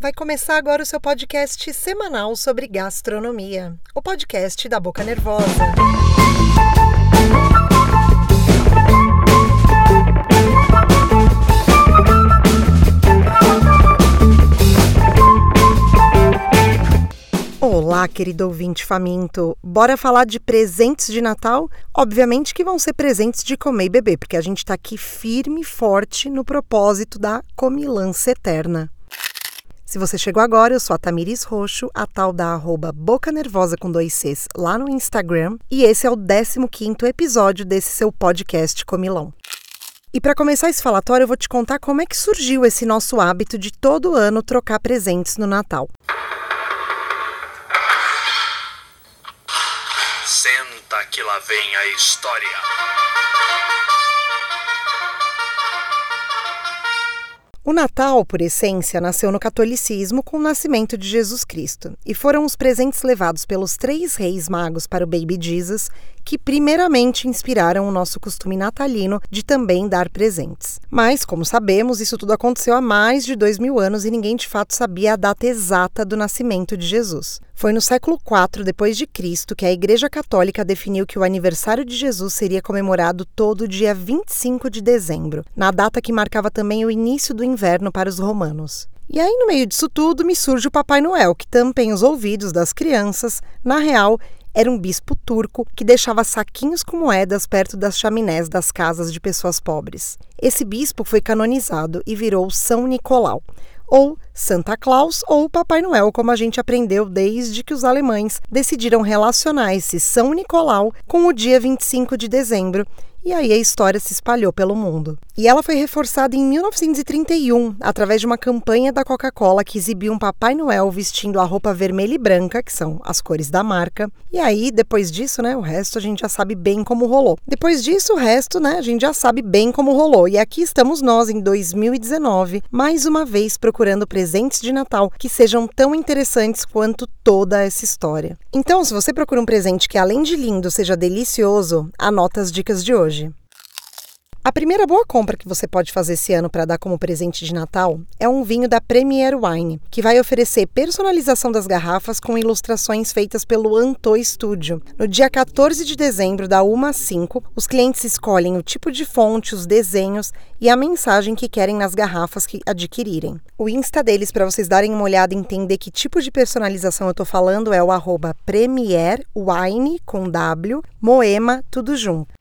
Vai começar agora o seu podcast semanal sobre gastronomia, o podcast da Boca Nervosa. Olá, querido ouvinte faminto. Bora falar de presentes de Natal? Obviamente que vão ser presentes de comer e beber, porque a gente está aqui firme e forte no propósito da comilança eterna. Se você chegou agora, eu sou a Tamiris Roxo, a tal da arroba Boca Nervosa com dois Cs lá no Instagram, e esse é o 15º episódio desse seu podcast Comilão. E para começar esse falatório, eu vou te contar como é que surgiu esse nosso hábito de todo ano trocar presentes no Natal. Senta que lá vem a história. O Natal, por essência, nasceu no catolicismo com o nascimento de Jesus Cristo, e foram os presentes levados pelos três reis magos para o Baby Jesus que primeiramente inspiraram o nosso costume natalino de também dar presentes. Mas, como sabemos, isso tudo aconteceu há mais de dois mil anos e ninguém de fato sabia a data exata do nascimento de Jesus. Foi no século IV depois de Cristo que a Igreja Católica definiu que o aniversário de Jesus seria comemorado todo dia 25 de dezembro, na data que marcava também o início do inverno para os romanos. E aí, no meio disso tudo, me surge o Papai Noel, que tampem os ouvidos das crianças. Na real, era um bispo turco que deixava saquinhos com moedas perto das chaminés das casas de pessoas pobres. Esse bispo foi canonizado e virou São Nicolau ou Santa Claus ou Papai Noel, como a gente aprendeu desde que os alemães decidiram relacionar esse São Nicolau com o dia 25 de dezembro e aí a história se espalhou pelo mundo. E ela foi reforçada em 1931, através de uma campanha da Coca-Cola que exibia um Papai Noel vestindo a roupa vermelha e branca, que são as cores da marca. E aí, depois disso, né, o resto a gente já sabe bem como rolou. Depois disso, o resto, né, a gente já sabe bem como rolou. E aqui estamos nós em 2019, mais uma vez procurando presentes de Natal que sejam tão interessantes quanto toda essa história. Então, se você procura um presente que além de lindo seja delicioso, anota as dicas de hoje. A primeira boa compra que você pode fazer esse ano para dar como presente de Natal é um vinho da Premier Wine, que vai oferecer personalização das garrafas com ilustrações feitas pelo Anto Studio. No dia 14 de dezembro, da 1 às 5, os clientes escolhem o tipo de fonte, os desenhos e a mensagem que querem nas garrafas que adquirirem. O Insta deles, para vocês darem uma olhada e entender que tipo de personalização eu estou falando, é o arroba Premier Wine com W, Moema, tudo junto.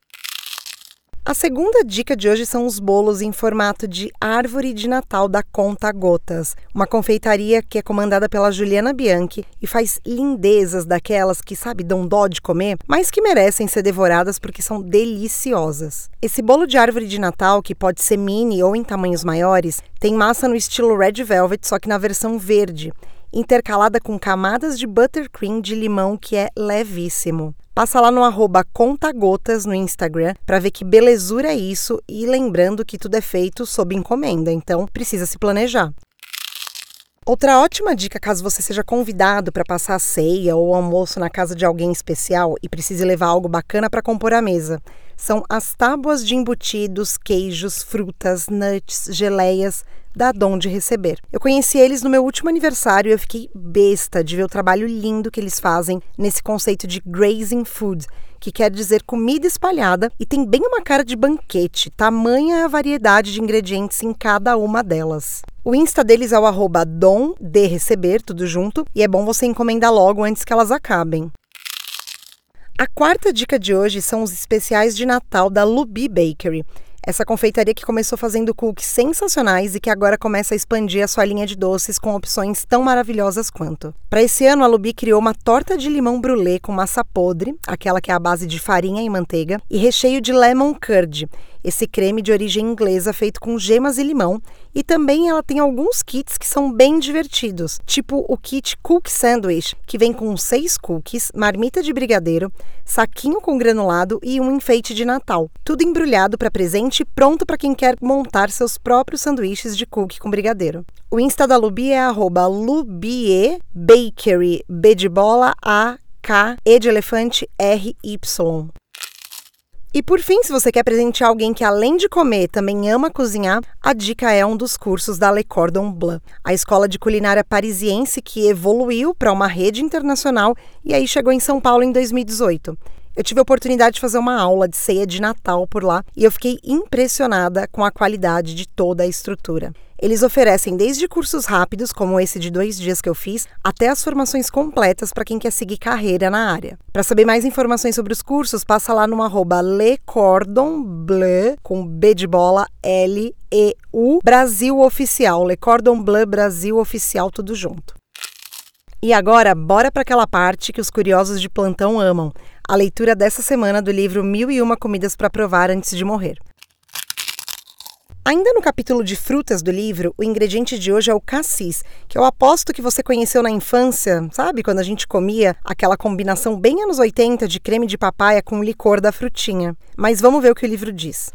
A segunda dica de hoje são os bolos em formato de árvore de Natal da Conta Gotas, uma confeitaria que é comandada pela Juliana Bianchi e faz lindezas daquelas que, sabe, dão dó de comer, mas que merecem ser devoradas porque são deliciosas. Esse bolo de árvore de Natal, que pode ser mini ou em tamanhos maiores, tem massa no estilo Red Velvet, só que na versão verde intercalada com camadas de buttercream de limão que é levíssimo. Passa lá no arroba contagotas no Instagram para ver que belezura é isso e lembrando que tudo é feito sob encomenda, então precisa se planejar. Outra ótima dica, caso você seja convidado para passar a ceia ou almoço na casa de alguém especial e precise levar algo bacana para compor a mesa, são as tábuas de embutidos, queijos, frutas, nuts, geleias, da Dom de Receber. Eu conheci eles no meu último aniversário e eu fiquei besta de ver o trabalho lindo que eles fazem nesse conceito de grazing food, que quer dizer comida espalhada e tem bem uma cara de banquete, tamanha a variedade de ingredientes em cada uma delas. O Insta deles é o arroba dom de receber, tudo junto, e é bom você encomendar logo antes que elas acabem. A quarta dica de hoje são os especiais de Natal da Lubi Bakery. Essa confeitaria que começou fazendo cookies sensacionais e que agora começa a expandir a sua linha de doces com opções tão maravilhosas quanto. Para esse ano, a Lubi criou uma torta de limão brulê com massa podre, aquela que é a base de farinha e manteiga, e recheio de lemon curd, esse creme de origem inglesa feito com gemas e limão, e também ela tem alguns kits que são bem divertidos, tipo o kit Cook Sandwich, que vem com seis cookies, marmita de brigadeiro, saquinho com granulado e um enfeite de Natal. Tudo embrulhado para presente e pronto para quem quer montar seus próprios sanduíches de cookie com brigadeiro. O Insta da Lubi é Lubie Bakery, B de bola, A, K, E de elefante, R, Y. E por fim, se você quer presentear alguém que além de comer também ama cozinhar, a dica é um dos cursos da Le Cordon Bleu, a escola de culinária parisiense que evoluiu para uma rede internacional e aí chegou em São Paulo em 2018. Eu tive a oportunidade de fazer uma aula de ceia de Natal por lá e eu fiquei impressionada com a qualidade de toda a estrutura. Eles oferecem desde cursos rápidos, como esse de dois dias que eu fiz, até as formações completas para quem quer seguir carreira na área. Para saber mais informações sobre os cursos, passa lá no arroba Le Cordon Bleu, com B de bola, L, E, U, Brasil Oficial. Le Cordon Bleu Brasil Oficial, tudo junto. E agora, bora para aquela parte que os curiosos de plantão amam, a leitura dessa semana do livro Mil e Uma Comidas para Provar Antes de Morrer. Ainda no capítulo de frutas do livro, o ingrediente de hoje é o cassis, que eu aposto que você conheceu na infância, sabe? Quando a gente comia aquela combinação bem anos 80 de creme de papaya com licor da frutinha. Mas vamos ver o que o livro diz.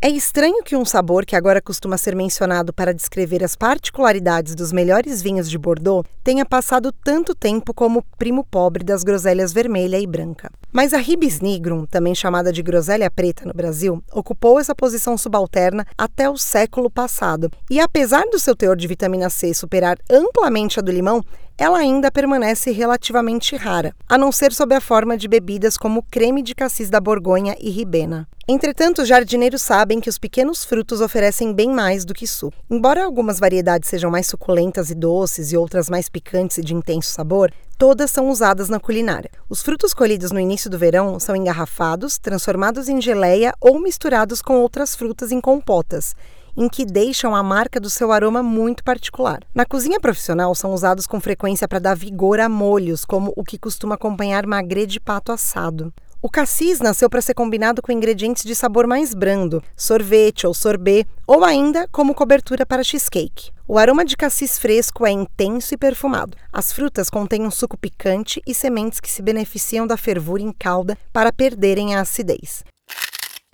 É estranho que um sabor que agora costuma ser mencionado para descrever as particularidades dos melhores vinhos de Bordeaux tenha passado tanto tempo como primo pobre das groselhas vermelha e branca. Mas a Ribes nigrum, também chamada de groselha preta no Brasil, ocupou essa posição subalterna até o século passado. E apesar do seu teor de vitamina C superar amplamente a do limão, ela ainda permanece relativamente rara, a não ser sob a forma de bebidas como creme de cassis da Borgonha e ribena. Entretanto, os jardineiros sabem que os pequenos frutos oferecem bem mais do que suco. Embora algumas variedades sejam mais suculentas e doces e outras mais picantes e de intenso sabor, todas são usadas na culinária. Os frutos colhidos no início do verão são engarrafados, transformados em geleia ou misturados com outras frutas em compotas em que deixam a marca do seu aroma muito particular. Na cozinha profissional, são usados com frequência para dar vigor a molhos, como o que costuma acompanhar magre de pato assado. O cassis nasceu para ser combinado com ingredientes de sabor mais brando, sorvete ou sorbet, ou ainda como cobertura para cheesecake. O aroma de cassis fresco é intenso e perfumado. As frutas contêm um suco picante e sementes que se beneficiam da fervura em calda para perderem a acidez.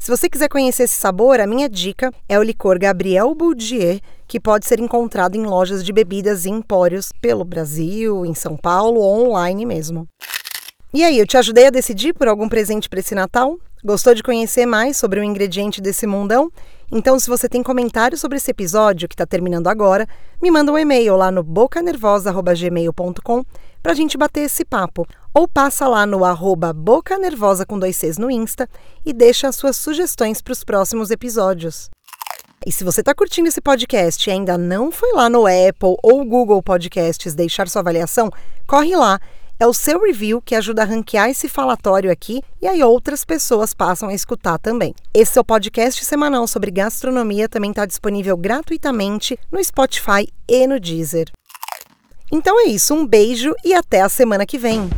Se você quiser conhecer esse sabor, a minha dica é o licor Gabriel Boudier, que pode ser encontrado em lojas de bebidas e empórios pelo Brasil, em São Paulo ou online mesmo. E aí, eu te ajudei a decidir por algum presente para esse Natal? Gostou de conhecer mais sobre o ingrediente desse mundão? Então, se você tem comentários sobre esse episódio que está terminando agora, me manda um e-mail lá no bocanervosa.gmail.com para a gente bater esse papo. Ou passa lá no arroba Boca Nervosa com dois Cs no Insta e deixa as suas sugestões para os próximos episódios. E se você está curtindo esse podcast e ainda não foi lá no Apple ou Google Podcasts deixar sua avaliação, corre lá. É o seu review que ajuda a ranquear esse falatório aqui e aí outras pessoas passam a escutar também. Esse é o podcast semanal sobre gastronomia, também está disponível gratuitamente no Spotify e no Deezer. Então é isso, um beijo e até a semana que vem.